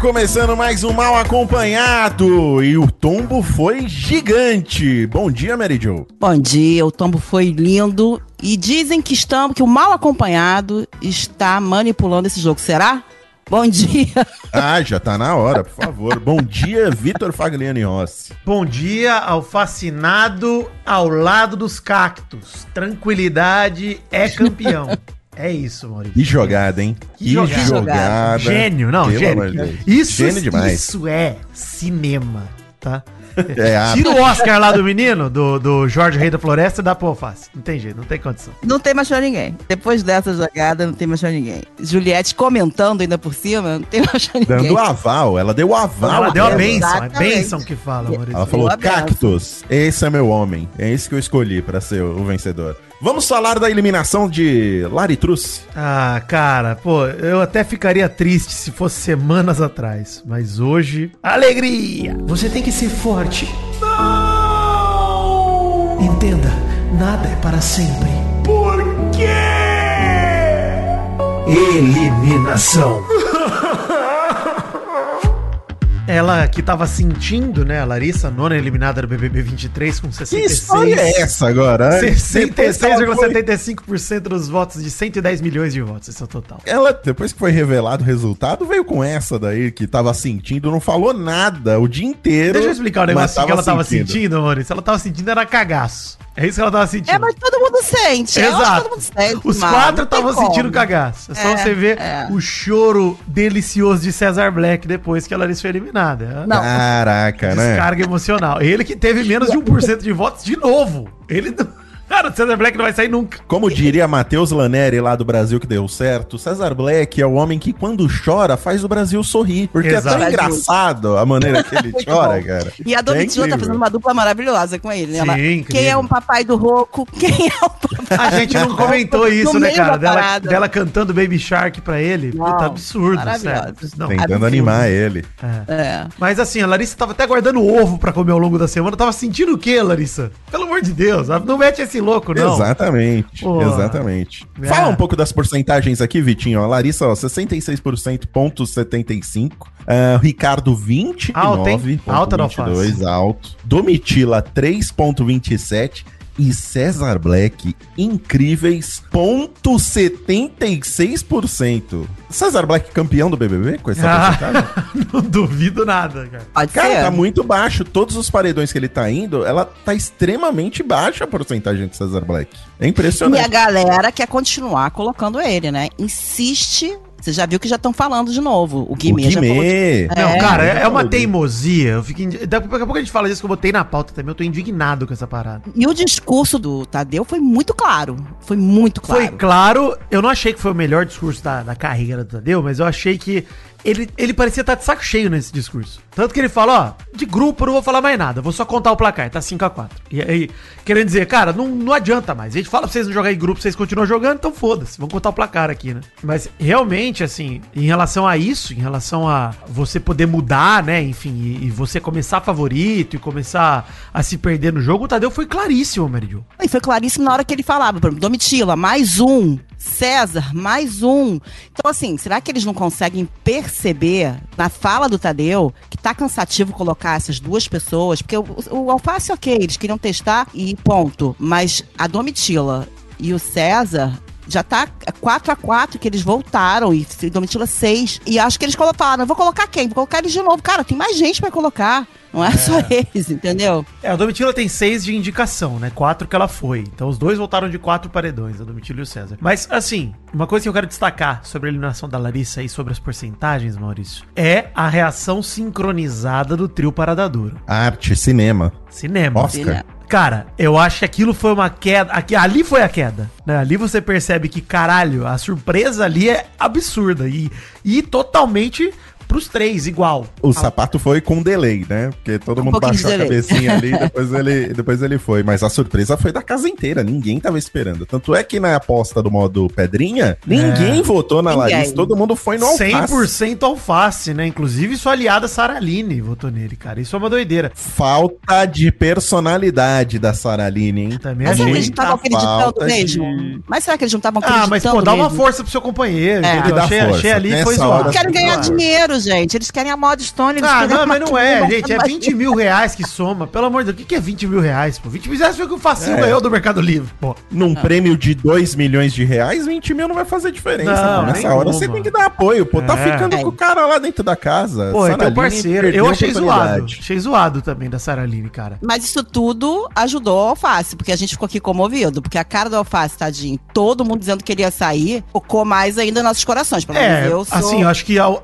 Começando mais um Mal Acompanhado e o tombo foi gigante. Bom dia, Mary Jo. Bom dia, o tombo foi lindo e dizem que estamos que o mal acompanhado está manipulando esse jogo. Será? Bom dia. Ah, já tá na hora, por favor. Bom dia, Vitor Fagliani Rossi. Bom dia ao fascinado ao lado dos cactos. Tranquilidade é campeão. É isso, Maurício. Que jogada, hein? Que jogada. Gênio, não, Pelo gênio. Isso, Gênio demais. isso é cinema, tá? É, a- Tira o Oscar lá do menino, do, do Jorge Rei da Floresta e dá pro alface. Não tem jeito, não tem condição. Não tem mais pra ninguém. Depois dessa jogada, não tem mais pra ninguém. Juliette comentando ainda por cima, não tem mais pra ninguém. Dando aval, ela deu o aval. Ela deu a benção, é Exatamente. benção que fala, Maurício. Ela falou. Cactus, esse é meu homem. É esse que eu escolhi pra ser o vencedor. Vamos falar da eliminação de Laritrus. Ah, cara, pô, eu até ficaria triste se fosse semanas atrás. Mas hoje, alegria! Você tem que ser forte. Não! Entenda, nada é para sempre. Por quê? Eliminação. Ela que tava sentindo, né, a Larissa, nona eliminada do BBB 23 com Que 66. história é essa agora? hein? Depois que ela foi- 66,75% dos votos de 110 milhões de votos, esse é o total. Ela, depois que foi revelado o resultado, veio com essa daí, que tava sentindo, não falou nada o dia inteiro. Deixa eu explicar o negócio que ela tava sentindo, Maurício. Ela tava sentindo era cagaço. É isso que ela tava sentindo. É, mas todo mundo sente. Eu acho que Exato. todo mundo sente. Os mano, quatro estavam sentindo cagaço. É só É, você ver é. o choro delicioso de Cesar Black depois que a Larissa foi eliminada. Não. Caraca, né? Descarga emocional. Ele que teve menos de 1% de votos de novo. Ele não... Cara, o Cesar Black não vai sair nunca. Como diria Matheus Laneri lá do Brasil que deu certo, César Black é o homem que quando chora faz o Brasil sorrir. Porque Exato. é tão engraçado a maneira que ele chora, bom. cara. E a É Domitila tá incrível. fazendo uma dupla maravilhosa com ele, né? Sim, Ela- incrível. Quem é o papai do Roco? Quem é o papai A gente não comentou isso, né, cara? Dela, dela cantando Baby Shark pra ele. Não, Puta, absurdo, sério. Não, Tentando absurdo. animar ele. é. É. Mas assim, a Larissa tava até guardando ovo pra comer ao longo da semana. Tava sentindo o quê, Larissa? Pelo amor de Deus, não mete esse louco, não. Exatamente, Pô. exatamente. É. Fala um pouco das porcentagens aqui, Vitinho. A Larissa, ó, 66%, ponto 75. Ah, Ricardo, 29,22, Alto, hein? Alta da alface. alto. Domitila, 3,27. E César Black, incríveis, ponto 76%. César Black campeão do BBB com essa porcentagem? Ah, não duvido nada, cara. Pode Cara, ser. tá muito baixo. Todos os paredões que ele tá indo, ela tá extremamente baixa a porcentagem de César Black. É E a impressionante. galera quer continuar colocando ele, né? Insiste. Você já viu que já estão falando de novo. O O Guimê, já falou. Guimê. Não, É, cara, é, é uma teimosia. Eu fico indi- Daqui a pouco a gente fala disso que eu botei na pauta também. Eu tô indignado com essa parada. E o discurso do Tadeu foi muito claro. Foi muito claro. Foi claro, eu não achei que foi o melhor discurso da, da carreira do Tadeu, mas eu achei que ele, ele parecia estar de saco cheio nesse discurso. Tanto que ele fala, ó, de grupo eu não vou falar mais nada, vou só contar o placar, tá 5x4. E aí, querendo dizer, cara, não, não adianta mais. A gente fala pra vocês não jogarem em grupo, vocês continuam jogando, então foda-se, vamos contar o placar aqui, né? Mas realmente, assim, em relação a isso, em relação a você poder mudar, né, enfim, e, e você começar favorito e começar a se perder no jogo, o Tadeu foi claríssimo, Meridio. E foi claríssimo na hora que ele falava, Domitila, mais um. César, mais um. Então, assim, será que eles não conseguem perceber na fala do Tadeu que tá cansativo colocar essas duas pessoas? Porque o, o Alface, ok, eles queriam testar e ponto. Mas a Domitila e o César. Já tá 4 a 4 que eles voltaram e Domitila 6. E acho que eles falaram: vou colocar quem? Vou colocar eles de novo. Cara, tem mais gente pra colocar. Não é, só eles, entendeu? É, a Domitila tem seis de indicação, né? Quatro que ela foi. Então os dois voltaram de quatro paredões, a Domitila e o César. Mas, assim, uma coisa que eu quero destacar sobre a eliminação da Larissa e sobre as porcentagens, Maurício, é a reação sincronizada do trio Parada Duro. Arte, cinema. Cinema. Oscar. Cinema. Cara, eu acho que aquilo foi uma queda. Aqui, ali foi a queda. Né? Ali você percebe que, caralho, a surpresa ali é absurda e, e totalmente pros três, igual. O sapato foi com delay, né? Porque todo Um mundo baixou a cabecinha ali, depois ele, depois ele foi. Mas a surpresa foi da casa inteira, ninguém tava esperando. Tanto é que na aposta do modo pedrinha, ninguém votou na Ninguém. Larissa, todo mundo foi no alface. 100% alface, né? Inclusive sua aliada Sara Aline votou nele, cara. Isso é uma doideira. Falta de personalidade da Saraline, hein? Também Mas será que eles não estavam acreditando falta mesmo? de- Mas será que eles não estavam Ah, acreditando mas pô, dá uma mesmo? força pro seu companheiro, É. Achei, força. achei ali e foi zoado. Querem ganhar Claro. dinheiro, gente. Eles querem a mod Stone. Eles Ah, não, mas não é, gente. É mas- 20 mil reais que soma. Pelo amor de Deus, o que que é 20 mil reais, pô? 20 mil reais foi o que o Facinho É. ganhou do Mercado Livre, pô. Num prêmio de 2 milhões de reais, 20 mil não vai fazer diferença. Não. Nessa nenhuma. hora você tem que dar apoio, pô. Tá É. ficando É. com o cara lá dentro da casa. Pô, é teu Saraline parceiro. Eu achei zoado. Achei zoado também da Sara Aline, cara. Mas isso tudo ajudou o Alface, porque a gente ficou aqui comovido. Porque a cara do Alface, tadinho, todo mundo dizendo que ele ia sair, tocou mais ainda nossos corações. Pelo menos É, eu sou... assim, eu acho que au-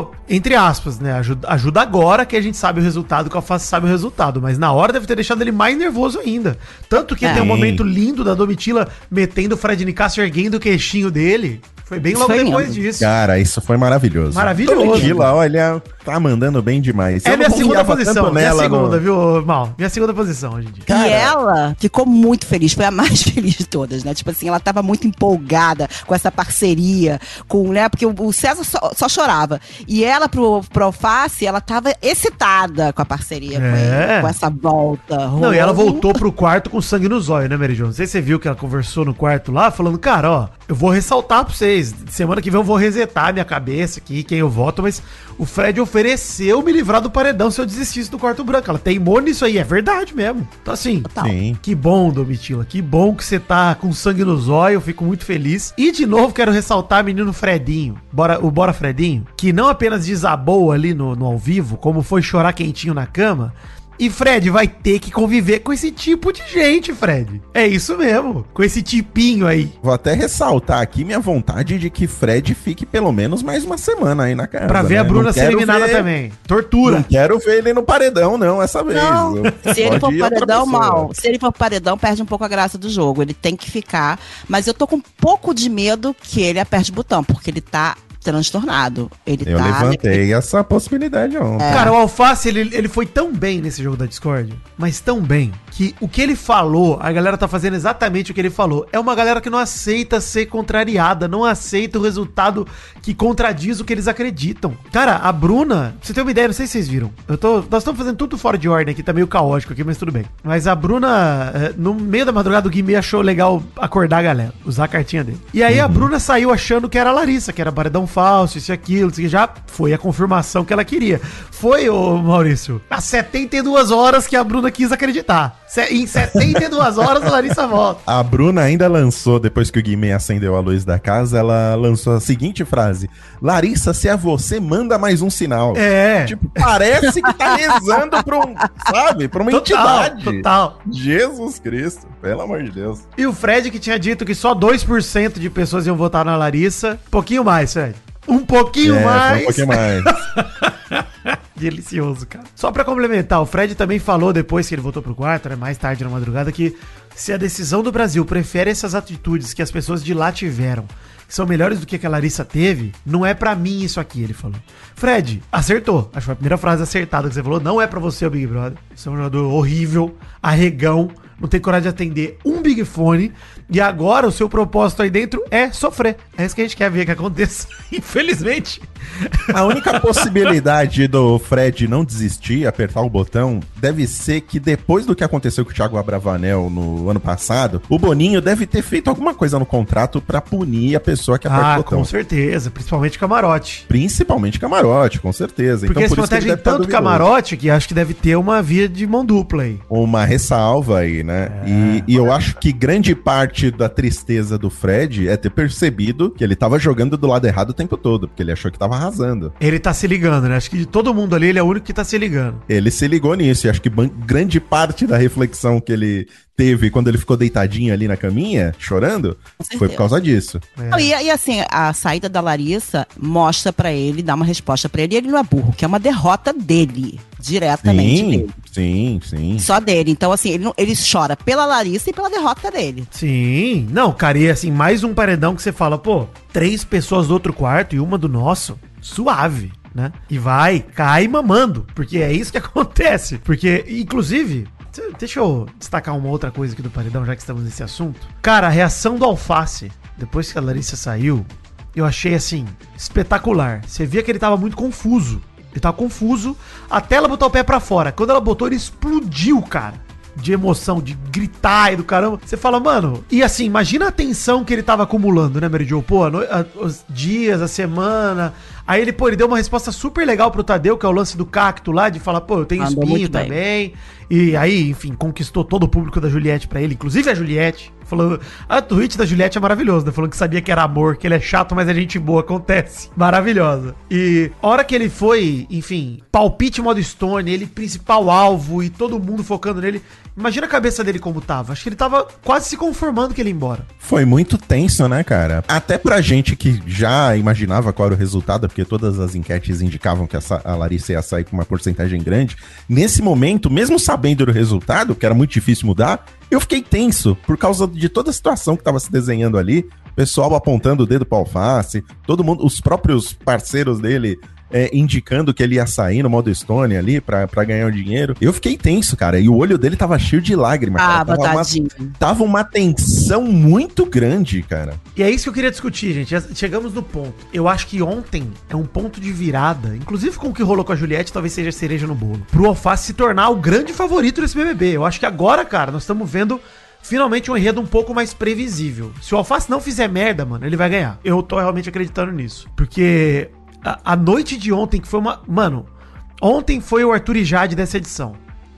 ajudou, entre aspas, né? Ajuda, ajuda agora que a gente sabe o resultado, que o Alface sabe o resultado. Mas na hora deve ter deixado ele mais nervoso ainda. Tanto que É. tem um Sim. momento lindo da Domitila metendo o Fred Nicásio erguendo o queixinho dele. Foi bem Isso logo foi depois lindo. disso. Cara, isso foi maravilhoso. Maravilhoso. Domitila, olha, tá mandando bem demais. É minha segunda posição. Minha segunda, no- viu, Mal? Minha segunda posição hoje em dia. Cara- E ela ficou muito feliz, foi a mais feliz de todas, né? Tipo assim, ela tava muito empolgada com essa parceria, com, né? Porque o o César só, só chorava. E ela, pro, pro Alface, ela tava excitada com a parceria, com, É. ele, com essa volta. Não, e ela voltou pro quarto com sangue no zóio, né, Mary Jo? Não sei se você viu que ela conversou no quarto lá, falando, cara, ó, eu vou ressaltar pra vocês. Semana que vem eu vou resetar minha cabeça aqui, quem eu voto, mas o Fred ofereceu me livrar do paredão se eu desistisse do quarto branco. Ela teimou nisso aí, é verdade mesmo. Então, assim. Sim. que bom, Domitila. Que bom que você tá com sangue no zóio. Eu fico muito feliz. E de novo quero ressaltar menino Fredinho. Bora, o Bora Fredinho. Que não apenas desabou ali no, no ao vivo, como foi chorar quentinho na cama. E Fred vai ter que conviver com esse tipo de gente, Fred. É isso mesmo. Com esse tipinho aí. Vou até ressaltar aqui minha vontade de que Fred fique pelo menos mais uma semana aí na casa. Pra ver né? a Bruna Não ser eliminada ver- também. Tortura. Não quero ver ele no paredão, não, essa vez. Não, Eu- se ele for paredão, mal. Se ele for paredão, perde um pouco a graça do jogo. Ele tem que ficar. Mas eu tô com um pouco de medo que ele aperte o botão, porque ele tá transtornado. Ele Eu tá. levantei essa possibilidade ontem. É. Cara, o Alface, ele, ele foi tão bem nesse jogo da Discord, mas tão bem, que o que ele falou, a galera tá fazendo exatamente o que ele falou. É uma galera que não aceita ser contrariada, não aceita o resultado que contradiz o que eles acreditam. Cara, a Bruna, pra você ter uma ideia, não sei se vocês viram. Eu tô, nós estamos fazendo tudo fora de ordem aqui, tá meio caótico aqui, mas tudo bem. Mas a Bruna, eh, no meio da madrugada, o Guimê achou legal acordar a galera, usar a cartinha dele. E aí a Bruna saiu achando que era a Larissa, que era paredão falso, isso e aquilo, isso aqui. já foi a confirmação que ela queria. Foi, ô Maurício, há 72 horas que a Bruna quis acreditar. Se- Em 72 horas a Larissa volta. A Bruna ainda lançou, depois que o Guimê acendeu a luz da casa, ela lançou a seguinte frase: Larissa, se é você, manda mais um sinal. É. Tipo, parece que tá rezando pra um, sabe, pra uma total, entidade. total. Jesus Cristo, pelo amor de Deus. E o Fred que tinha dito que só 2% de pessoas iam votar na Larissa. Um pouquinho mais, Fred. Um pouquinho É, mais. um pouquinho mais. Delicioso, cara. Só pra complementar, o Fred também falou depois que ele voltou pro quarto, né, mais tarde na madrugada, que se a decisão do Brasil prefere essas atitudes que as pessoas de lá tiveram, que são melhores do que a que a Larissa teve, não é pra mim isso aqui, ele falou. Fred, acertou. Acho que foi a primeira frase acertada que você falou. Não é pra você o Big Brother. Você é um jogador horrível, arregão, não tem coragem de atender um Big Fone. E agora o seu propósito aí dentro é sofrer. É isso que a gente quer ver que aconteça. Infelizmente. A única possibilidade do Fred não desistir, apertar o botão, deve ser que depois do que aconteceu com o Thiago Abravanel no ano passado, o Boninho deve ter feito alguma coisa no contrato pra punir a pessoa que aperta Ah, o botão. com certeza. Principalmente camarote. Principalmente camarote, com certeza. Porque eles por protegem tá tanto camarote que acho que deve ter uma via de mão dupla aí. Uma ressalva aí, né? É. E, e eu acho que grande parte da tristeza do Fred é ter percebido que ele tava jogando do lado errado o tempo todo, porque ele achou que tava arrasando. Ele tá se ligando, né? Acho que de todo mundo ali, ele é o único que tá se ligando. Ele se ligou nisso, e acho que grande parte da reflexão que ele teve quando ele ficou deitadinho ali na caminha, chorando, foi por causa disso. É. E, e assim, a saída da Larissa mostra pra ele, dá uma resposta pra ele, e ele não é burro, que é uma derrota dele, diretamente Sim, dele. sim, sim. Só dele. Então, assim, ele, não- ele chora pela Larissa e pela derrota dele. Sim. Não, cara, e assim, mais um paredão que você fala, pô, três pessoas do outro quarto e uma do nosso. Suave. né? E vai, cai mamando, porque é isso que acontece. Porque, inclusive, deixa eu destacar uma outra coisa aqui do paredão, já que estamos nesse assunto. Cara, a reação do Alface, depois que a Larissa saiu, eu achei assim, espetacular. Você via que ele tava muito confuso. Ele tava confuso até ela botar o pé pra fora. Quando ela botou, ele explodiu, cara de emoção, de gritar e do caramba. Você fala, mano. E assim, imagina a tensão que ele tava acumulando, né, Mary? Pô, no, a, os dias, a semana. Aí ele, pô, ele deu uma resposta super legal pro Tadeu, que é o lance do cacto lá, de falar, pô, eu tenho Andou espinho bem. também. E aí, enfim, conquistou todo o público da Juliette pra ele, inclusive a Juliette. Falando, a tweet da Juliette é maravilhosa, né? Falando que sabia que era amor, que ele é chato, mas é gente boa, acontece. Maravilhosa. E a hora que ele foi, enfim, palpite modo Stone, ele principal alvo e todo mundo focando nele. Imagina a cabeça dele como tava. Acho que ele tava quase se conformando que ele ia embora. Foi muito tenso, né, cara? Até pra gente que já imaginava qual era o resultado, porque todas as enquetes indicavam que a Larissa ia sair com uma porcentagem grande. Nesse momento, mesmo sabendo do resultado, que era muito difícil mudar, eu fiquei tenso por causa de toda a situação que tava se desenhando ali. Pessoal apontando o dedo pra alface, todo mundo, os próprios parceiros dele é, indicando que ele ia sair no modo Stone ali pra, pra ganhar o dinheiro. Eu fiquei tenso, cara. E o olho dele tava cheio de lágrimas. Ah, cara. Tava uma, tava uma tensão muito grande, cara. E é isso que eu queria discutir, gente. Chegamos no ponto. Eu acho que ontem é um ponto de virada, inclusive com o que rolou com a Juliette, talvez seja a cereja no bolo. Pro Alface se tornar o grande favorito desse BBB. Eu acho que agora, cara, nós estamos vendo finalmente um enredo um pouco mais previsível. Se o Alface não fizer merda, mano, ele vai ganhar. Eu tô realmente acreditando nisso. Porque a, a noite de ontem, que foi uma. Mano, ontem foi o Arthur e Jade dessa edição,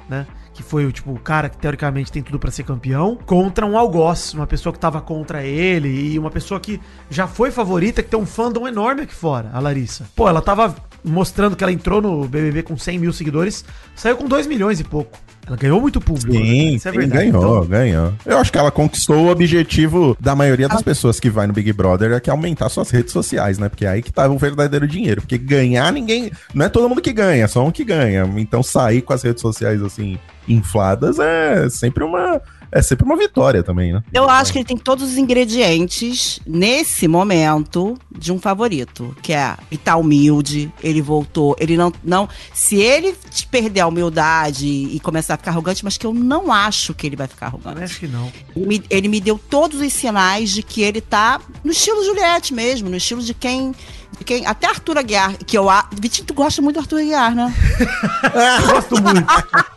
né? Que foi o tipo, o cara que teoricamente tem tudo pra ser campeão, contra um algoz, uma pessoa que tava contra ele e uma pessoa que já foi favorita, que tem um fandom enorme aqui fora, a Larissa. Pô, ela tava mostrando que ela entrou no BBB com 100 mil seguidores, saiu com 2 milhões e pouco. Ela ganhou muito público. Sim, né? Isso é verdade. ganhou, Então, ganhou. Eu acho que ela conquistou o objetivo da maioria das pessoas que vai no Big Brother, é que é aumentar suas redes sociais, né? Porque é aí que tá o verdadeiro dinheiro. Porque ganhar, ninguém. Não é todo mundo que ganha, só um que ganha. Então sair com as redes sociais assim, infladas, é sempre uma. É sempre uma vitória também, né? Eu acho que ele tem todos os ingredientes, nesse momento, de um favorito. Que é, ele tá humilde, ele voltou, ele não. não se ele perder a humildade e começar a ficar arrogante, mas que eu não acho que ele vai ficar arrogante. acho que não. Ele me, ele me deu todos os sinais de que ele tá no estilo Juliette mesmo, no estilo de quem. De quem até Arthur Aguiar, que eu. a- Vitinho, tu gosta muito do Arthur Aguiar, né? Eu gosto muito.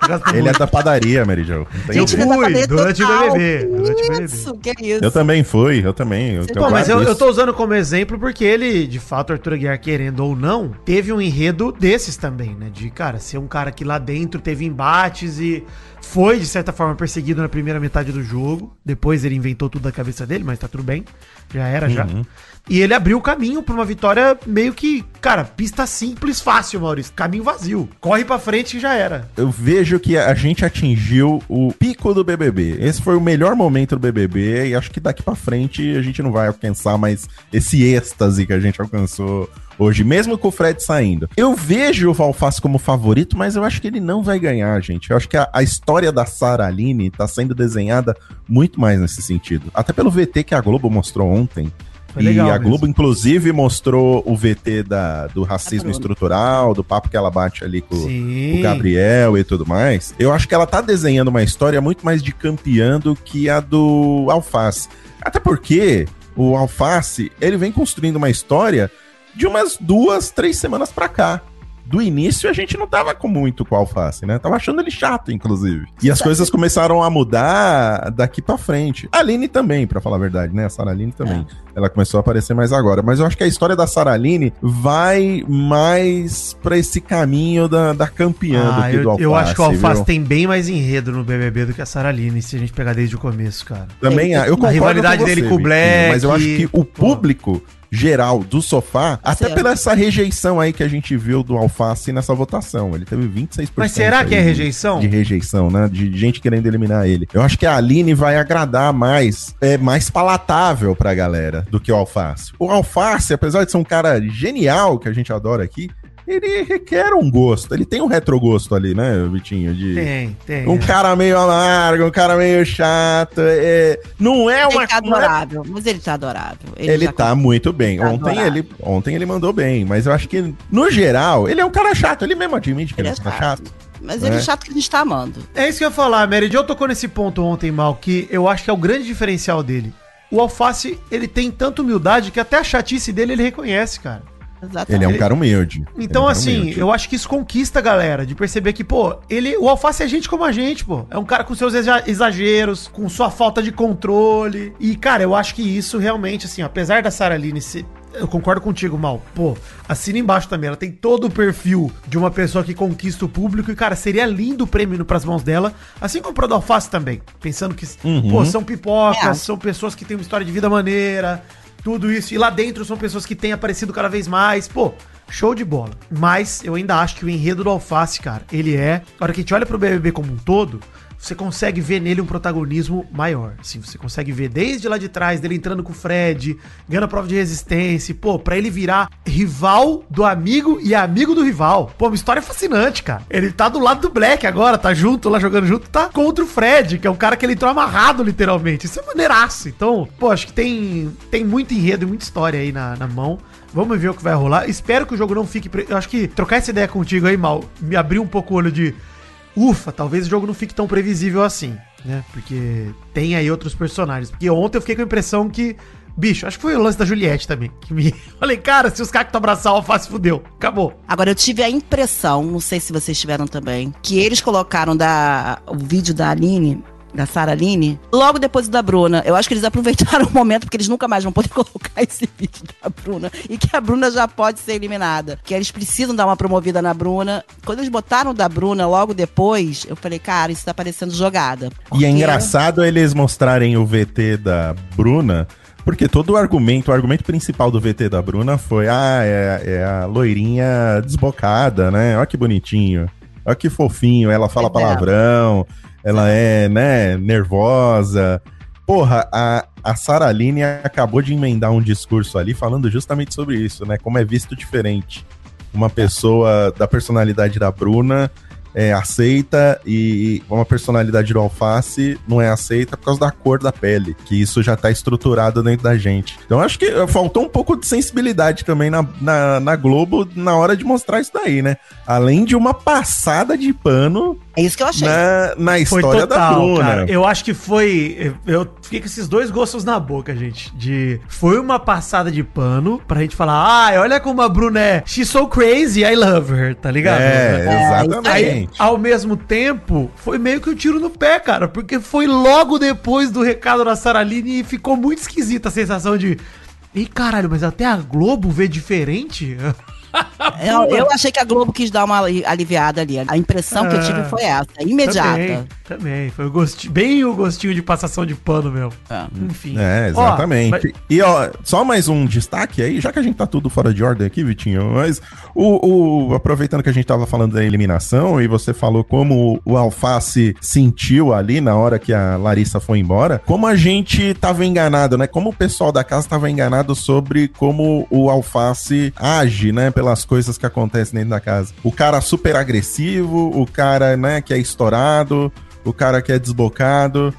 Gosto Ele é muito. da padaria, Mary Jo. Tem Eu é fui, cadeia durante o total. BBB, durante o BBB. Isso, que isso. Eu também fui, eu também. Eu, Pô, Pô, mas eu, eu tô usando como exemplo porque ele, de fato, Arthur Aguiar, querendo ou não, teve um enredo desses também, né? De, cara, ser um cara que lá dentro teve embates e foi, de certa forma, perseguido na primeira metade do jogo. Depois ele inventou tudo da cabeça dele, mas tá tudo bem. Já era, já. Uhum. E ele abriu o caminho pra uma vitória meio que, cara, pista simples, fácil, Maurício. Caminho vazio. Corre pra frente e já era. Eu vejo que a gente atingiu o pico do BBB. Esse foi o melhor momento do BBB e acho que daqui pra frente a gente não vai alcançar mais esse êxtase que a gente alcançou hoje, mesmo com o Fred saindo. Eu vejo o Valface como favorito, mas eu acho que ele não vai ganhar, gente. Eu acho que a, a história da Sara Aline tá sendo desenhada muito mais nesse sentido. Até pelo VT que a Globo mostrou ontem. Foi e legal a mesmo. Globo, inclusive, mostrou o VT da, do racismo Adorou. estrutural, do papo que ela bate ali com, Sim. o Gabriel e tudo mais, eu acho que ela tá desenhando uma história muito mais de campeã do que a do Alface. Até porque o Alface, ele vem construindo uma história de umas duas, três semanas pra cá. Do início a gente não tava com muito com o Alface, né? Tava achando ele chato, inclusive. E as coisas começaram a mudar daqui pra frente. A Aline também, pra falar a verdade, né? A Sara Aline também. Ela começou a aparecer mais agora. Mas eu acho que a história da Sara Aline vai mais pra esse caminho da, da campeã do Ah, que do eu, Alface. eu acho que o Alface viu? tem bem mais enredo no BBB do que a Sarah Aline, se a gente pegar desde o começo, cara. Também, É, eu concordo rivalidade com dele com o Black, Mas eu acho que o público geral do sofá, até Certo. pela essa rejeição aí que a gente viu do Alface nessa votação. Ele teve 26%. Mas será que é aí de- rejeição? De rejeição, né? De gente querendo eliminar ele. Eu acho que a Aline vai agradar mais, é mais palatável pra galera do que o Alface. O Alface, apesar de ser um cara genial, que a gente adora aqui, ele requer um gosto. Ele tem um retrogosto ali, né, Vitinho? De Tem, tem. um é. cara meio amargo, um cara meio chato. é, não é uma Ele tá é- adorável, mas ele tá adorável. Ele já- tá muito bem. tá Ontem adorável. ele, ontem ele mandou bem, mas eu acho que, no geral, ele é um cara chato. Ele mesmo admite que ele, Ele é é um cara chato. Mas ele é É. chato que a gente tá amando. É isso que eu ia falar, Mary Jo tocou nesse ponto ontem, Mal, que eu acho que é o grande diferencial dele. O Alface, ele tem tanta humildade que até a chatice dele ele reconhece, cara. Exatamente. Ele é um cara humilde. Então, é um cara assim, humilde. eu acho que isso conquista a galera, de perceber que, pô, ele, o Alface é gente como a gente, pô. É um cara com seus exa- exageros, com sua falta de controle. E, cara, eu acho que isso realmente, assim, apesar da Sarah Line ser. Eu concordo contigo, Mal. Pô, assina embaixo também. Ela tem todo o perfil de uma pessoa que conquista o público. E, cara, seria lindo o prêmio indo pras mãos dela. Assim como pro do Alface também. Pensando que, Uhum. pô, são pipocas, É. são pessoas que têm uma história de vida maneira. Tudo isso. E lá dentro são pessoas que têm aparecido cada vez mais. Pô, show de bola. Mas eu ainda acho que o enredo do Alface, cara, ele é. Na hora que a gente olha pro BBB como um todo, você consegue ver nele um protagonismo maior. Assim, você consegue ver desde lá de trás, dele entrando com o Fred, ganhando a prova de resistência. Pô, pra ele virar rival do amigo e amigo do rival. Pô, uma história fascinante, cara. Ele tá do lado do Black agora, tá junto lá jogando junto, tá contra o Fred, que é um cara que ele entrou amarrado, literalmente. Isso é maneiraço. Então, pô, acho que tem, tem muito enredo e muita história aí na, na mão. Vamos ver o que vai rolar. Espero que o jogo não fique. pre- Eu acho que trocar essa ideia contigo aí, Mal, me abriu um pouco o olho de. Ufa, talvez o jogo não fique tão previsível assim, né? Porque tem aí outros personagens. Porque ontem eu fiquei com a impressão que. Bicho, acho que foi o lance da Juliette também. Que me. Falei, cara, se os que abraçar o alface, fudeu. Acabou. Agora, eu tive a impressão, não sei se vocês tiveram também, que eles colocaram da, o vídeo da Aline, da Sara Aline, logo depois da Bruna. Eu acho que eles aproveitaram o momento, porque eles nunca mais vão poder colocar esse vídeo da Bruna. E que a Bruna já pode ser eliminada. Que eles precisam dar uma promovida na Bruna. Quando eles botaram da Bruna logo depois, eu falei, cara, isso tá parecendo jogada. E é Porque- engraçado eles mostrarem o VT da Bruna, porque todo o argumento, o argumento principal do VT da Bruna foi: ah, é, é a loirinha desbocada, né? Olha que bonitinho. Olha que fofinho. Ela fala É. palavrão, ela é, né, nervosa. Porra, a, a Sara Aline acabou de emendar um discurso ali falando justamente sobre isso, né? Como é visto diferente. Uma pessoa da personalidade da Bruna é aceita e uma personalidade do alface não é aceita por causa da cor da pele, que isso já tá estruturado dentro da gente. Então acho que eh, faltou um pouco de sensibilidade também na, na, na Globo na hora de mostrar isso daí, né? Além de uma passada de pano É isso que eu achei. na, na Foi história da total, Bruna. cara. Eu acho que foi. Eu fiquei com esses dois gostos na boca, gente. De. Foi uma passada de pano pra gente falar, ah, olha como a Bruna é. She's so crazy, I love her, tá ligado? É, exatamente. Aí, ao mesmo tempo, foi meio que um tiro no pé, cara, porque foi logo depois do recado da Saraline e ficou muito esquisita a sensação de. Ih, caralho, mas até a Globo vê diferente? Eu, eu achei que a Globo quis dar uma ali- aliviada ali. A impressão que eu tive Ah, foi essa, imediata. Também, também. Foi o gostinho, bem o gostinho de passação de pano, meu. É. Enfim. É, Ó, exatamente. mas- E ó, só mais um destaque aí, já que a gente tá tudo fora de ordem aqui, Vitinho, mas o, o- aproveitando que a gente tava falando da eliminação e você falou como o Alface sentiu ali na hora que a Larissa foi embora, como a gente tava enganado, né? Como o pessoal da casa tava enganado sobre como o Alface age, né? Pelas coisas que acontecem dentro da casa. O cara super agressivo, o cara, né, que é estourado, o cara que é desbocado.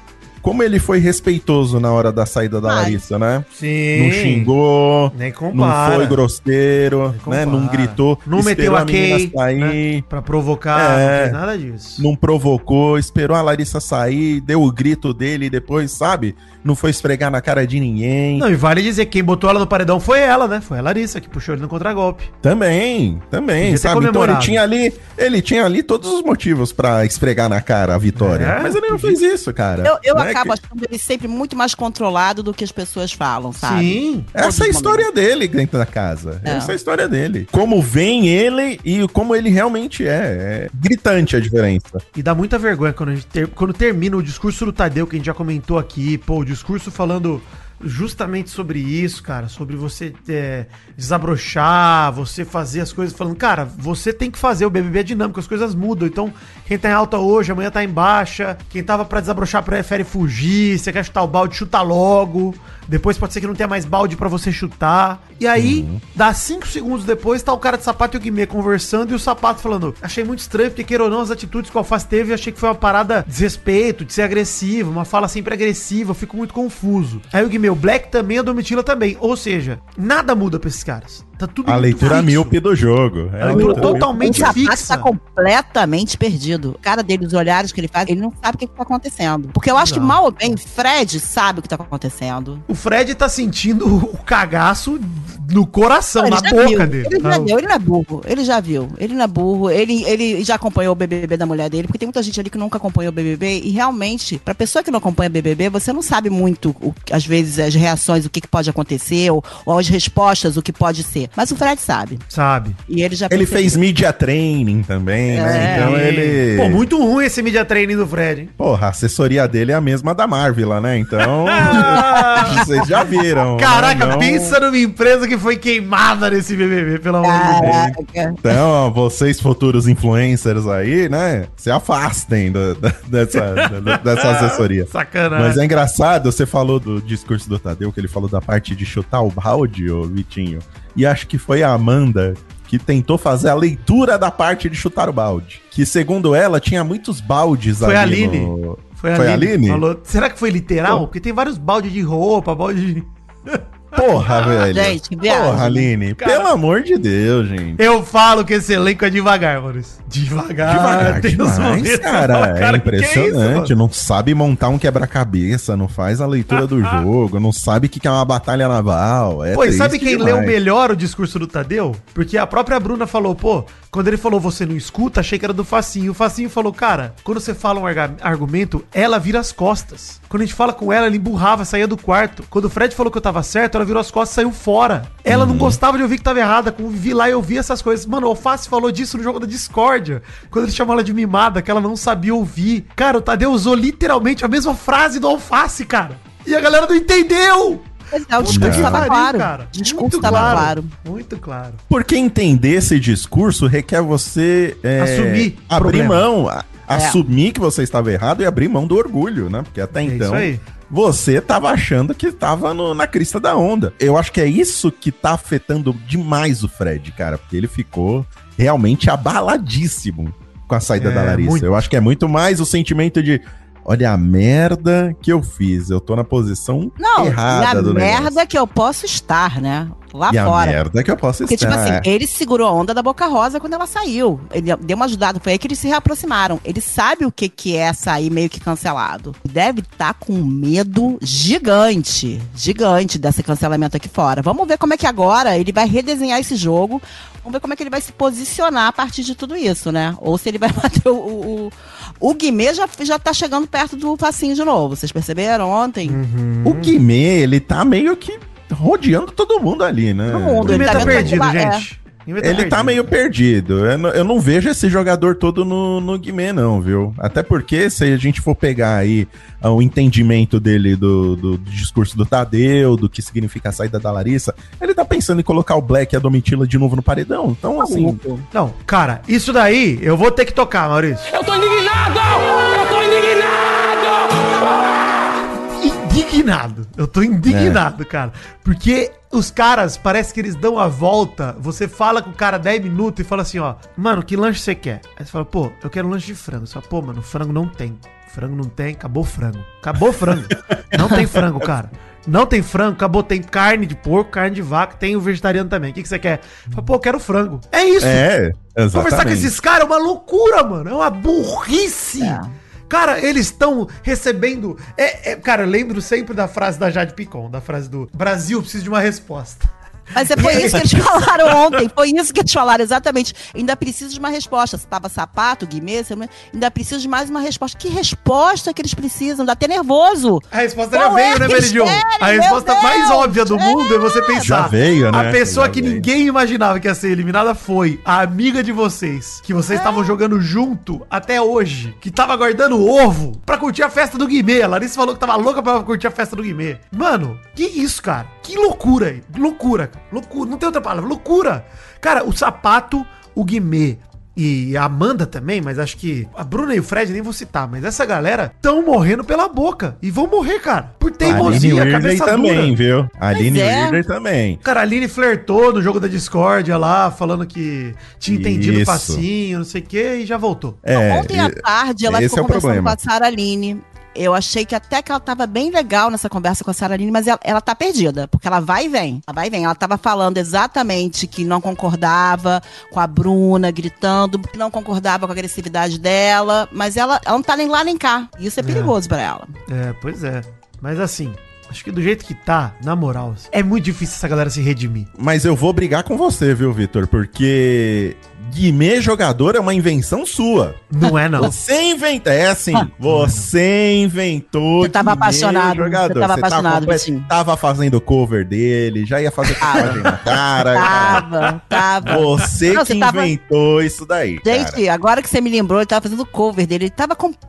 Como ele foi respeitoso na hora da saída da Ai. Larissa, né? Sim. Não xingou, Nem não compara. foi grosseiro, Nem né? Não gritou, Não meteu a menina Kay, sair, né? Pra provocar, É. não fez nada disso. não provocou, esperou a Larissa sair, deu o grito dele e depois, sabe? Não foi esfregar na cara de ninguém. Não, e vale dizer que quem botou ela no paredão foi ela, né? Foi a Larissa que puxou ele no contragolpe. Também, também, Podia sabe? Então ele tinha ali, ele tinha ali todos os motivos pra esfregar na cara a vitória, É, mas ele não fez isso, cara. Eu, eu né? Acabo achando ele sempre muito mais controlado do que as pessoas falam, sabe? Sim. Essa é a história dele dentro da casa. É. Essa é a história dele. Como vem ele e como ele realmente é. É gritante a diferença. E dá muita vergonha quando, a gente ter- quando termina o discurso do Tadeu, que a gente já comentou aqui, pô, o discurso falando justamente sobre isso, cara. Sobre você é, desabrochar, você fazer as coisas falando, cara, você tem que fazer. O BBB é dinâmico, as coisas mudam. Então, quem tá em alta hoje, amanhã tá em baixa. Quem tava pra desabrochar prefere fugir. Você quer chutar o balde, chuta logo. Depois pode ser que não tenha mais balde pra você chutar. E aí, dá cinco segundos depois, tá o cara de sapato e o Guimê conversando e o sapato falando: Achei muito estranho, porque queira ou não, as atitudes que o Alface teve, achei que foi uma parada desrespeito, de ser agressivo, uma fala sempre agressiva, eu fico muito confuso. Aí o Guimê, o Black também, a Domitila também. Ou seja, nada muda pra esses caras. Tá tudo A leitura fixo. míope do jogo. É A leitura míope. totalmente o fixa. tá completamente perdido. O cara dele, os olhares que ele faz, ele não sabe o que, que tá acontecendo. Porque eu acho que Não. mal ou bem, Fred sabe o que tá acontecendo. O Fred tá sentindo o cagaço no coração, Ele na boca viu, dele. Ele já viu, ele não é burro. Ele já viu. Ele não é burro. Ele, ele já acompanhou o BBB da mulher dele, porque tem muita gente ali que nunca acompanhou o BBB. E realmente, pra pessoa que não acompanha BBB, você não sabe muito, o- às vezes, as reações, o que, que pode acontecer, ou, ou as respostas, o que pode ser. Mas o Fred sabe. Sabe? E ele já Ele percebeu. fez media training também, né? É. Então ele. Pô, muito ruim esse media training do Fred, hein? Porra, a assessoria dele é a mesma da Marvel, né? Então. vocês já viram. né? Caraca, Não- pensa numa empresa que foi queimada nesse BBB, pelo amor de Deus. Caraca. Então, vocês futuros influencers aí, né? Se afastem do- da- dessa, da- dessa assessoria. Sacanagem. Mas é engraçado, você falou do discurso do Tadeu, que ele falou da parte de chutar o balde, ô Vitinho. E acho que foi a Amanda que tentou fazer a leitura da parte de chutar o balde. Que, segundo ela, tinha muitos baldes Foi a ali Aline. no- Foi a Foi a Aline? Aline? Falou, será que foi literal? Pô. Porque tem vários balde de roupa, balde de... Porra, velho. gente, que viagem. Porra, Aline. Cara. Pelo amor de Deus, gente. Eu falo que esse elenco é devagar, Maurício. Devagar. Devagar tem demais, cara. é cara, que que é isso, impressionante. não sabe montar um quebra-cabeça, não faz a leitura do jogo, não sabe o que é uma batalha naval. É Pô, e sabe quem demais. leu melhor o discurso do Tadeu? Porque a própria Bruna falou, pô, quando ele falou você não escuta, achei que era do Facinho. O Facinho falou, cara, quando você fala um argumento, ela vira as costas. Quando a gente fala com ela, ela emburrava, saía do quarto. Quando o Fred falou que eu tava certo, ela virou as costas e saiu fora. Ela Uhum. não gostava de ouvir que tava errada. Como vi lá e eu vi essas coisas. Mano, o Alface falou disso no jogo da discórdia. Quando ele chamou ela de mimada, que ela não sabia ouvir. Cara, o Tadeu usou literalmente a mesma frase do Alface, cara. E a galera não entendeu. Pois é, o discurso que tava pariu, claro. cara. O discurso Muito tava claro. Muito claro. Porque entender esse discurso requer você é, Assumir abrir problema. mão, a- assumir que você estava errado e abrir mão do orgulho, né? Porque até É então isso aí. você tava achando que tava no- na crista da onda. Eu acho que é isso que tá afetando demais o Fred, cara, porque ele ficou realmente abaladíssimo com a saída É, da Larissa. muito. Eu acho que é muito mais o sentimento de Olha a merda que eu fiz. Eu tô na posição Não, errada e a do merda negócio. que eu posso estar, né? Lá E a fora. merda que eu posso Porque, tipo estar. assim, ele segurou a onda da Boca Rosa quando ela saiu. Ele deu uma ajudada, foi aí que eles se reaproximaram. Ele sabe o que, que é sair meio que cancelado. Deve estar com um medo gigante, gigante desse cancelamento aqui fora. Vamos ver como é que agora ele vai redesenhar esse jogo. Vamos ver como é que ele vai se posicionar a partir de tudo isso, né? Ou se ele vai bater o. O, o Guimê já, já tá chegando perto do facinho de novo. Vocês perceberam ontem? O Guimê, ele tá meio que rodeando todo mundo ali, né? Todo mundo. Ele tá tá vendo perdido, que vai- gente. Guimê Ele tá perdido. meio perdido. Eu não, eu não vejo esse jogador todo no, no Guimê, não, viu? Até porque, se a gente for pegar aí ah, o entendimento dele do, do- do discurso do Tadeu, do que significa a saída da Larissa, ele tá pensando em colocar o Black e a Domitila de novo no paredão. Então, assim, Maluco. Não, cara, isso daí eu vou ter que tocar, Maurício. Eu tô indignado! Eu tô indignado! Indignado. Eu tô indignado, cara. Porque os caras, parece que eles dão a volta. Você fala com o cara 10 minutos e fala assim, ó, mano, que lanche você quer? Aí você fala, pô, eu quero um lanche de frango. Você fala, pô, mano, frango não tem. Frango não tem, acabou frango. Acabou frango. não tem frango, cara. Não tem frango, acabou. Tem carne de porco, carne de vaca, tem o vegetariano também. O que, que você quer? Fala, pô, eu quero frango. É isso. é, exatamente. Conversar com esses caras é uma loucura, mano. É uma burrice. É. Cara, eles estão recebendo. É, é- cara, lembro sempre da frase da Jade Picon, da frase do Brasil precisa de uma resposta. Mas é, foi isso que eles falaram ontem. Foi isso que eles falaram, exatamente. Ainda preciso de uma resposta. Se tava sapato, Guimê, ainda preciso de mais uma resposta. Que resposta que eles precisam? Dá até nervoso. A resposta Qual já veio, é né, Jo? eles querem, A resposta Deus? mais óbvia do mundo é você pensar. Já veio, né? A pessoa Já que veio. ninguém imaginava que ia ser eliminada foi a amiga de vocês, que vocês estavam jogando junto até hoje, que tava guardando ovo pra curtir a festa do Guimê. A Larissa falou que tava louca pra curtir a festa do Guimê. Mano, que isso, cara? Que loucura. Loucura, cara. Loucura. Não tem outra palavra. Loucura. Cara, o sapato, o Guimê, e a Amanda também, mas acho que a Bruna e o Fred nem vou citar, mas essa galera estão morrendo pela boca. E vão morrer, cara. Por teimosia, Weirley cabeça também, dura. viu? Aline é. Também. Cara, a Aline flertou no jogo da discórdia lá, falando que tinha entendido o Isso. passinho, não sei o que, e já voltou. É, Ontem à tarde ela esse ficou é o conversando problema. com a Sara Aline. Eu achei que até que ela tava bem legal nessa conversa com a Sara Aline, mas ela, ela tá perdida, porque ela vai e vem. Ela vai e vem. Ela tava falando exatamente que não concordava com a Bruna, gritando, que não concordava com a agressividade dela, mas ela, ela não tá nem lá nem cá. E isso é perigoso pra ela. É, pois é. Mas assim, acho que do jeito que tá, na moral, é muito difícil essa galera se redimir. Mas eu vou brigar com você, viu, Vitor? Porque Guimê jogador é uma invenção sua. Não é, não. Você inventa, é assim, você inventou. Você tava Guimê apaixonado, você tava apaixonado, comple- Vitinho. Tava fazendo cover dele, já ia fazer tatuagem na cara. cara. Tava, tava. Você Não, que você tava- inventou isso daí. cara. Gente, agora que você me lembrou, ele tava fazendo cover dele. Ele tava completamente.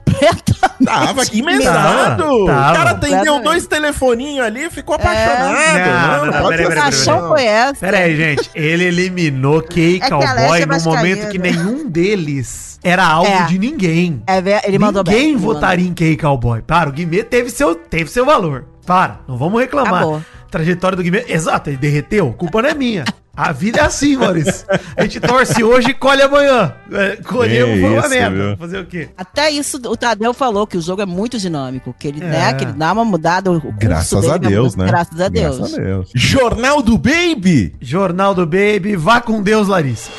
Tava aqui mesado. Tava, O tava. cara atendeu dois telefoninhos ali e ficou apaixonado. Não, Não, não, não, pode peraí, ser peraí, assim, paixão não. foi essa? Pera aí, gente. Ele eliminou Kay É que a Cowboy Alessia é num momento que nenhum deles era alvo É. de ninguém. É, ele mandou bem. Ninguém mandou votaria em Kay Cowboy. Para, o Guimê teve seu, teve seu valor. Para, não vamos reclamar. Acabou. Trajetória do Guimê. Exato, ele derreteu. Culpa não é minha. A vida é assim, Maurício. A gente torce hoje e colhe amanhã. É, Colhemos foi uma merda. Fazer o quê? Até isso, o Tadeu falou que o jogo é muito dinâmico, que ele, É. né, que ele dá uma mudada. O curso Graças dele a Deus, né? Graças a Deus. Graças a Deus. Jornal do Baby. Jornal do Baby, vá com Deus, Larissa.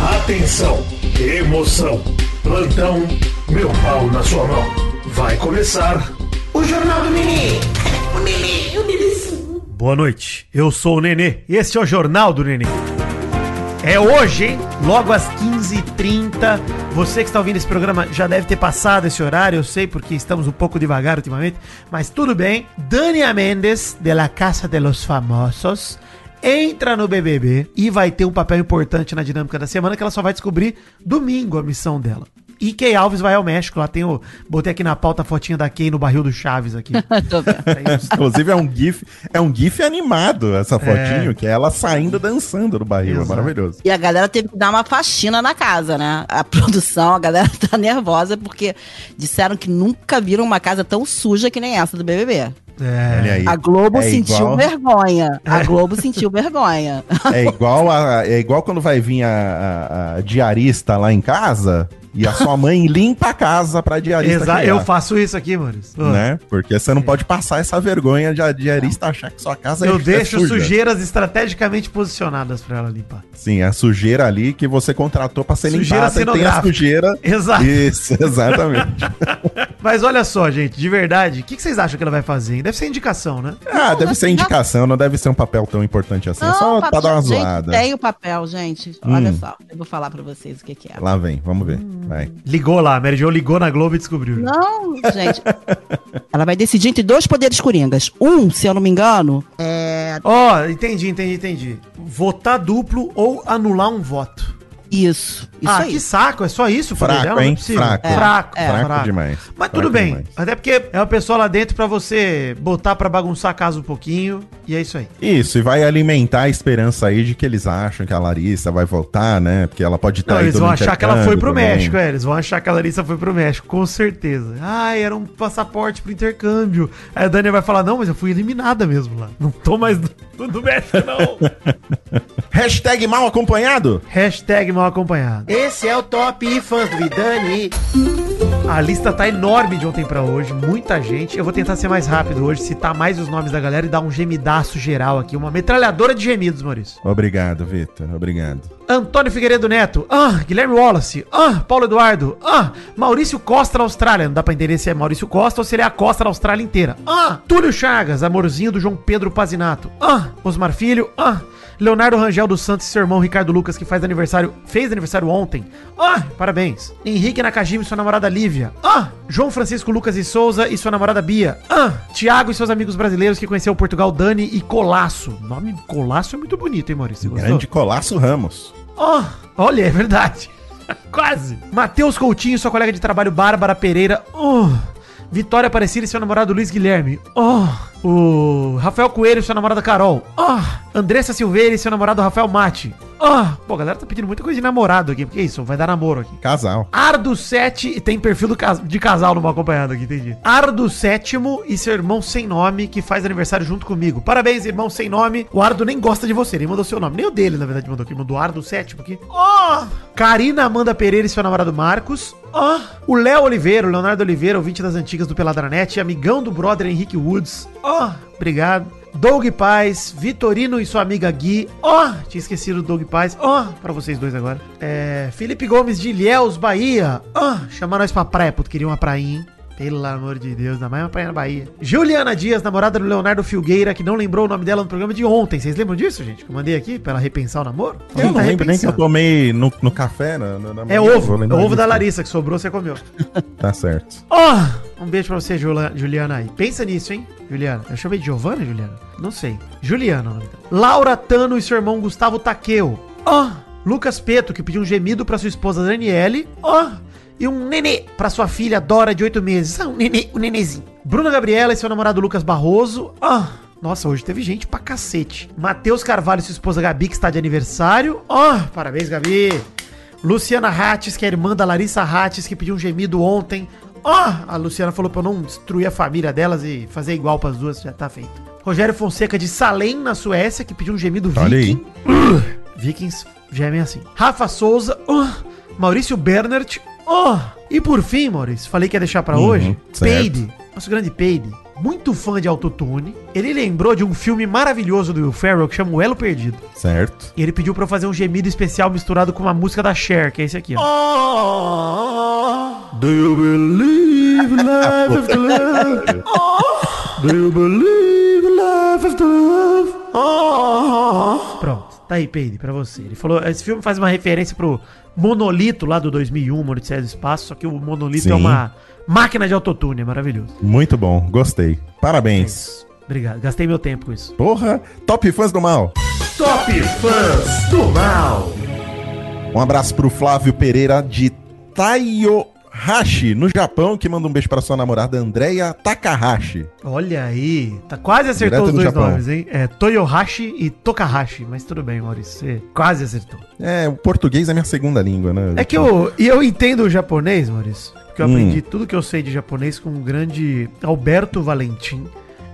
Atenção, emoção, plantão, meu pau na sua mão. Vai começar o Jornal do Mini. Boa noite, eu sou o Nenê e este é o Jornal do Nenê. É hoje, hein? Logo às 15h30. Você que está ouvindo esse programa já deve ter passado esse horário, eu sei porque estamos um pouco devagar ultimamente, mas tudo bem. Dania Mendes, de La Casa de los Famosos, entra no BBB e vai ter um papel importante na dinâmica da semana que ela só vai descobrir domingo a missão dela. E Kay Alves vai ao México, lá tem o... Botei aqui na pauta a fotinha da Kay no barril do Chaves aqui. Tô vendo. É. Inclusive é um gif, é um gif animado essa fotinho, que é ela saindo dançando no barril, Exato. é maravilhoso. E a galera teve que dar uma faxina na casa, né? A produção, a galera tá nervosa porque disseram que nunca viram uma casa tão suja que nem essa do BBB. É. A Globo É sentiu igual- vergonha. A Globo sentiu vergonha. É igual, a, é igual quando vai vir a, a- a diarista lá em casa e a sua mãe limpa a casa pra diarista Exa criar, eu faço isso aqui, Maurício. Né? Porque você não pode passar essa vergonha de a diarista achar que sua casa Eu é deixo suja. sujeiras estrategicamente posicionadas pra ela limpar. Sim, a sujeira ali que você contratou pra ser Sujeira limpada e tem a sujeira. Exato. Isso, exatamente. Mas olha só, gente, de verdade, o que, que vocês acham que ela vai fazer? Deve ser indicação, né? Ah, deve ser indicação, não deve ser um papel tão importante assim. é só pra dar uma gente, zoada. Tem o papel, gente. Olha Hum. só. Eu vou falar pra vocês o que, que é. Lá vem, vamos ver. Hum. Vai. Ligou lá, a Mary Jo ligou na Globo e descobriu. Não, gente. Ela vai decidir entre dois poderes coringas. Um, se eu não me engano, é Ó, entendi, entendi, entendi. Votar duplo ou anular um voto. Isso. Isso ah, aí. que saco, é só isso Fraco, dela? É hein? possível. Fraco. É, fraco, é. Fraco demais. Mas Fraco tudo bem, demais. até porque é uma pessoa lá dentro pra você botar pra bagunçar a casa um pouquinho, e é isso aí. Isso, e vai alimentar a esperança aí de que eles acham que a Larissa vai voltar, né? Porque ela pode estar eles vão achar que ela foi pro México, é. Eles vão achar que a Larissa foi pro México, com certeza. Ai, era um passaporte pro intercâmbio. Aí a Dani vai falar, não, mas eu fui eliminada mesmo lá. Não tô mais do, do México, não. Hashtag mal acompanhado? Hashtag mal acompanhado. Esse é o Top Fãs do Vidani. A lista tá enorme de ontem pra hoje, muita gente. Eu vou tentar ser mais rápido hoje, citar mais os nomes da galera e dar um gemidaço geral aqui, uma metralhadora de gemidos, Maurício. Obrigado, Vitor. Obrigado. Antônio Figueiredo Neto, ah, Guilherme Wallace, ah, Paulo Eduardo, ah, Maurício Costa na Austrália. Não dá pra entender se é Maurício Costa ou se ele é a Costa na Austrália inteira. Ah, Túlio Chagas, amorzinho do João Pedro Pazinato. Ah, Osmar Filho, ah, Leonardo Rangel dos Santos e seu irmão Ricardo Lucas, que faz aniversário, fez aniversário ontem. Ah, parabéns. Henrique Nakajima e sua namorada Lívia. Ah, João Francisco Lucas e Souza e sua namorada Bia. Ah, Tiago e seus amigos brasileiros que conheceu Portugal, Dani e Colasso. Nome Colasso é muito bonito, hein, Maurício? Gostou? Grande Colasso Ramos. Oh, olha, é verdade. Quase. Matheus Coutinho, sua colega de trabalho Bárbara Pereira. Oh. Vitória Aparecida e seu namorado Luiz Guilherme. Oh. O Rafael Coelho e sua namorada Carol. Oh. Andressa Silveira e seu namorado Rafael Mate. Oh. Pô, a galera tá pedindo muita coisa de namorado aqui. Porque é isso, vai dar namoro aqui. Casal. Ardo 7 e tem perfil cas- de casal no mal acompanhado aqui, entendi. Ardo sétimo e seu irmão sem nome, que faz aniversário junto comigo. Parabéns, irmão sem nome. O Ardo nem gosta de você, nem mandou seu nome. Nem o dele, na verdade, mandou aqui. Mandou Ardo sétimo aqui. Ó! Karina Amanda Pereira e seu namorado Marcos. Ó! O Léo Oliveira, o Leonardo Oliveira, ouvinte das antigas do Peladranet, amigão do brother Henrique Woods. Ó! Obrigado. Doug Paz, Vitorino e sua amiga Gui. Ó, tinha esquecido o Doug Paz. Ó, pra vocês dois agora. É, Felipe Gomes de Ilhéus, Bahia. Ó, chamar nós pra praia, puto, queria uma prainha, hein? Pelo amor de Deus, mais uma praia na Bahia. Juliana Dias, namorada do Leonardo Filgueira, que não lembrou o nome dela no programa de ontem. Vocês lembram disso, gente? Que eu mandei aqui pra ela repensar o namoro? Eu não lembro nem que eu tomei no, no café. Na, na- na É manhã, ovo, é lembrar ovo da. Larissa que sobrou, você comeu. Tá certo. Ó, um beijo pra você, Juliana aí. Pensa nisso, hein, Juliana. Eu chamei de Giovana, Juliana? Não sei. Juliana, o nome dela. Laura Tano e seu irmão Gustavo Taqueu. Ó, Lucas Peto, que pediu um gemido pra sua esposa Daniele. Ó, e um nenê pra sua filha Dora, de 8 meses. Ah, um nenê, um nenezinho. Bruna Gabriela e seu namorado Lucas Barroso. Ó, nossa, hoje teve gente pra cacete. Matheus Carvalho e sua esposa Gabi, que está de aniversário. Ó, parabéns, Gabi. Luciana Rates, que é irmã da Larissa Rates, que pediu um gemido ontem. Ó, a Luciana falou pra eu não destruir a família delas e fazer igual pras duas, já tá feito. Rogério Fonseca de Salem, na Suécia, que pediu um gemido Olha aí. viking. Uh, Vikings gemem assim. Rafa Souza, uh, Maurício Bernert, oh, e por fim, Maurício, falei que ia deixar pra Uhum, hoje, certo. Peide, nosso grande Peide, muito fã de autotune, ele lembrou de um filme maravilhoso do Will Ferrell que chama O Elo Perdido. Certo. E ele pediu pra eu fazer um gemido especial misturado com uma música da Cher, que é esse aqui, ó. Do you believe life after love? Do you believe life after love? Pronto, tá aí, Peide, pra você. Ele falou, esse filme faz uma referência pro Monolito lá do 2001, Odisseia do Espaço, só que o Monolito Sim. é uma máquina de autotune, é maravilhoso. Muito bom, gostei. Parabéns. Obrigado, gastei meu tempo com isso. Porra, top fãs do mal. Top Fãs do Mal. Um abraço pro Flávio Pereira de Taiyohashi, no Japão, que manda um beijo pra sua namorada Andrea Takahashi. Olha aí, tá quase acertou Direto os do dois nomes, hein? É Toyohashi e Tokahashi, mas tudo bem, Maurício, você quase acertou. É, o português é minha segunda língua, né? É que eu, e eu entendo o japonês, Maurício, porque eu Hum. aprendi tudo que eu sei de japonês com o grande Alberto Valentim,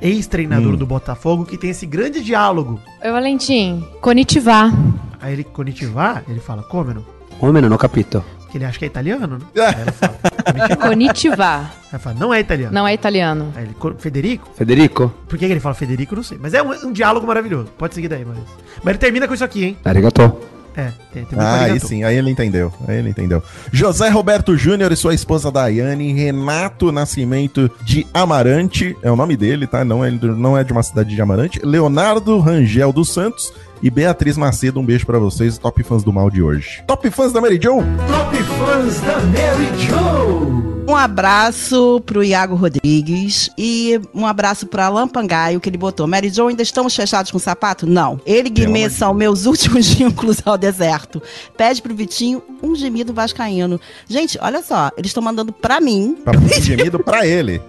ex-treinador Hum. do Botafogo, que tem esse grande diálogo. Oi, Valentim. Konnichiwa. Aí ele, konnichiwa, ele fala, comeno, Come, non ho capito. Que ele acha que é italiano, né? Aí ela fala, konnichiwa. Ela fala, não é italiano. Não é italiano. Aí ele, "Co- Federico? Federico? Por que que ele fala Federico? Não sei. Mas é um, um diálogo maravilhoso. Pode seguir daí, Maurício. Mas ele termina com isso aqui, hein? Arigato. É, tem, tem Ah, aí arigato. sim, aí ele entendeu. Aí ele entendeu. José Roberto Júnior e sua esposa Daiane, Renato Nascimento de Amarante, é o nome dele, tá? Não é, não é de uma cidade de Amarante. Leonardo Rangel dos Santos e Beatriz Macedo, um beijo pra vocês, top fãs do mal de hoje. Top fãs da Mary Jo? Top Fãs da Mary Jo. Um abraço pro Iago Rodrigues e um abraço pro Alan Pangaio, que ele botou. Mary Jo, ainda estamos fechados com sapato? Não. Ele e Guimê são meus últimos vínculos ao deserto. Pede pro Vitinho um gemido vascaíno. Gente, olha só, eles estão mandando pra mim, Pra pedir gemido pra ele.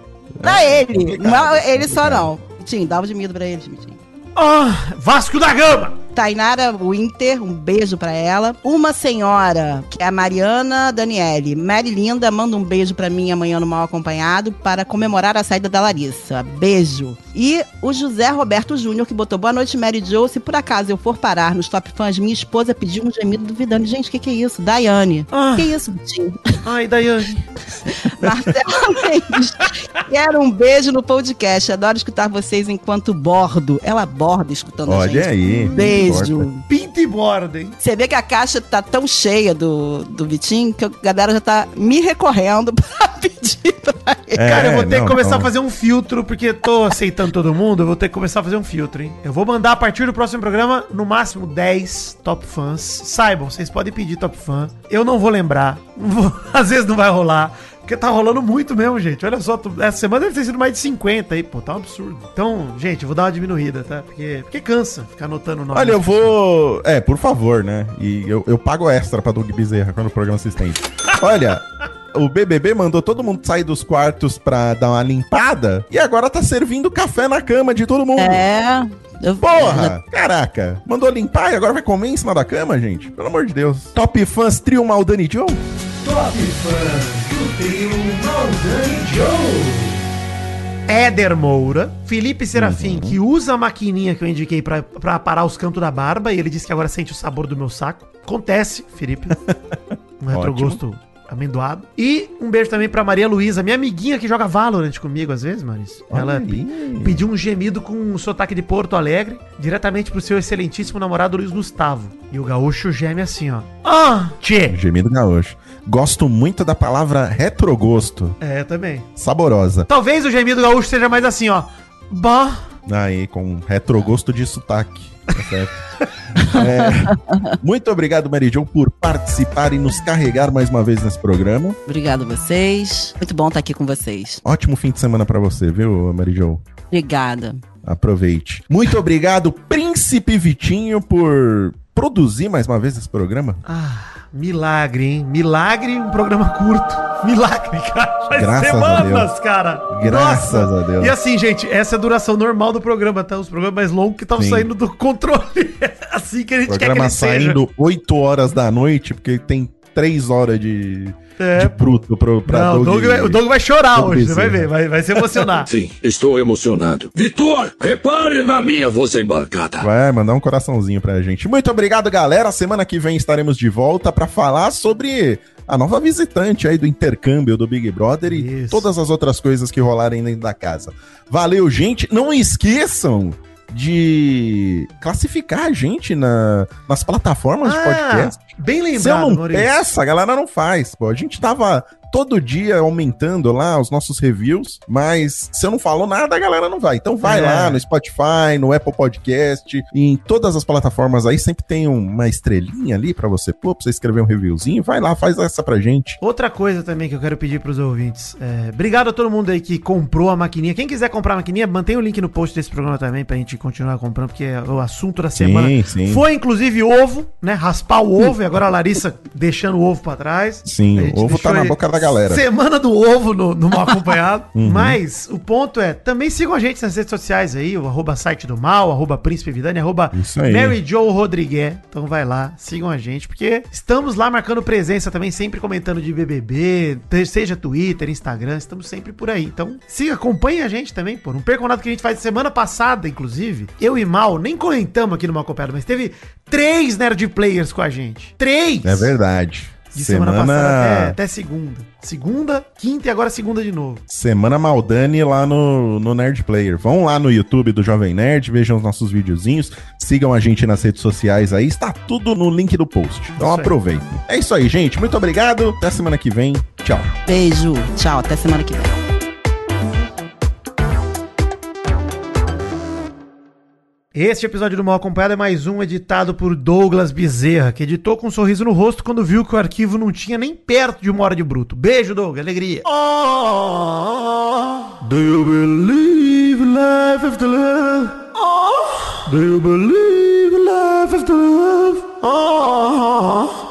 pra ele. complicado, Não, ele só não. Vitinho, dá um gemido pra ele, Vitinho. Ah, Vasco da Gama! Tainara Winter, um beijo pra ela. Uma senhora, que é a Mariana Daniele. Mary Linda, manda um beijo pra mim amanhã no Mal Acompanhado para comemorar a saída da Larissa. Beijo. E o José Roberto Júnior, que botou boa noite, Mary Jo. Se por acaso eu for parar nos top fãs, minha esposa pediu um gemido do Vidani. Gente, o que, que é isso? Daiane. Ah. Que isso, Vitinho? Ai, Daiane. Marcela Mendes. Quero um beijo no podcast. Adoro escutar vocês enquanto bordo. Ela borda escutando a gente. Olha aí. Beijo. Importa. Pinta e borda, hein? Você vê que a caixa tá tão cheia do, do Vitinho que a galera já tá me recorrendo pra pedir pra ele. É, Cara, eu vou ter não, que começar não. a fazer um filtro, porque tô aceitando todo mundo, eu vou ter que começar a fazer um filtro, hein? Eu vou mandar a partir do próximo programa, no máximo 10 top fãs. Saibam, vocês podem pedir top fã. Eu não vou lembrar. Não vou- às vezes não vai rolar. Porque tá rolando muito mesmo, gente. Olha só, tu- essa semana deve ter sido mais de 50 aí, pô, tá um absurdo. Então, gente, eu vou dar uma diminuída, tá? Porque, porque cansa ficar anotando o nome. Olha, eu vou. É, por favor, né? E eu, eu pago extra pra Doug Bezerra quando o programa se estende. Olha. O BBB mandou todo mundo sair dos quartos pra dar uma limpada e agora tá servindo café na cama de todo mundo. É. Eu, Porra! Caraca! Mandou limpar e agora vai comer em cima da cama, gente? Pelo amor de Deus. Top fãs trio Maldani Joe? Top Fãs do trio Maldani Joe. Éder Moura, Felipe Uhum. Serafim, que usa a maquininha que eu indiquei pra, pra parar os cantos da barba, e ele disse que agora sente o sabor do meu saco. Acontece, Felipe. Um retrogosto amendoado. E um beijo também pra Maria Luísa, minha amiguinha que joga Valorant comigo às vezes, Maurício. Olha Ela aí. pediu um gemido com um sotaque de Porto Alegre, diretamente pro seu excelentíssimo namorado Luiz Gustavo. E o gaúcho geme assim, ó. Ah, tchê! Gemido gaúcho. Gosto muito da palavra retrogosto. É, também. Saborosa. Talvez o gemido gaúcho seja mais assim, ó. Bah. Aí, com retrogosto de sotaque. Tá certo? É, muito obrigado, Mary Jo, por participar e nos carregar mais uma vez nesse programa. Obrigado a vocês. Muito bom estar aqui com vocês. Ótimo fim de semana pra você, viu, Mary Jo? Obrigada. Aproveite. Muito obrigado, Príncipe Vitinho, por produzir mais uma vez esse programa. Ah, milagre, hein? Milagre, um programa curto. Milagre, cara. Faz Graças a semanas, Deus. cara. Graças a Deus. E assim, gente, essa é a duração normal do programa, tá? Os programas mais longos que estavam saindo do controle. assim que a gente quer que programa ele seja. saindo 8 horas da noite, porque tem 3 horas de, É, de bruto pro, pra Não, o, Doug vai, o Doug vai chorar Doug hoje, você vai ver, vai, vai se emocionar. Sim, estou emocionado. Vitor, repare na minha voz embarcada. Vai mandar um coraçãozinho pra gente. Muito obrigado, galera. Semana que vem estaremos de volta pra falar sobre a nova visitante aí do intercâmbio do Big Brother e Isso. todas as outras coisas que rolarem dentro da casa. Valeu, gente. Não esqueçam de classificar a gente na, nas plataformas de podcast. Ah, bem Se eu lembrado, não Maurício. peça, a galera não faz. Pô, a gente tava todo dia aumentando lá os nossos reviews, mas se eu não falo nada, a galera não vai. Então vai É. lá no Spotify, no Apple Podcast, em todas as plataformas aí sempre tem uma estrelinha ali pra você pôr, pra você escrever um reviewzinho. Vai lá, faz essa pra gente. Outra coisa também que eu quero pedir pros ouvintes. É, obrigado a todo mundo aí que comprou a maquininha. Quem quiser comprar a maquininha, mantém o link no post desse programa também pra gente continuar comprando, porque é o assunto da semana sim. foi inclusive ovo, né? Raspar o ovo e agora a Larissa deixando o ovo pra trás. Sim, o ovo tá na boca da galera. Semana do ovo no, no mal acompanhado. Uhum. Mas o ponto é, também sigam a gente nas redes sociais aí, o arroba site do mal, arroba príncipe vidani, arroba. Mary Jo Rodrigues. Então vai lá, sigam a gente, porque estamos lá marcando presença também, sempre comentando de BBB, seja Twitter, Instagram, estamos sempre por aí. Então siga, acompanhe a gente também, pô. Não percam nada que a gente faz semana passada, inclusive. Eu e Mal, nem comentamos aqui no Mal Acompanhado, mas teve três Nerd Players com a gente. Três! É verdade. De semana, passada Semana, até, até segunda. Segunda, quinta e agora segunda de novo. semana Maldani lá no, no Nerd Player. Vão lá no YouTube do Jovem Nerd, vejam os nossos videozinhos, sigam a gente nas redes sociais aí, está tudo no link do post. Então Isso aí. aproveitem. É isso aí, gente. Muito obrigado. Até semana que vem. Tchau. Beijo. Tchau. Até semana que vem. Este episódio do Mal Acompanhado é mais um editado por Douglas Bezerra, que editou com um sorriso no rosto quando viu que o arquivo não tinha nem perto de uma hora de bruto. Beijo, Douglas, alegria. Oh, do you believe life after love? Oh, do you believe life after love? Oh.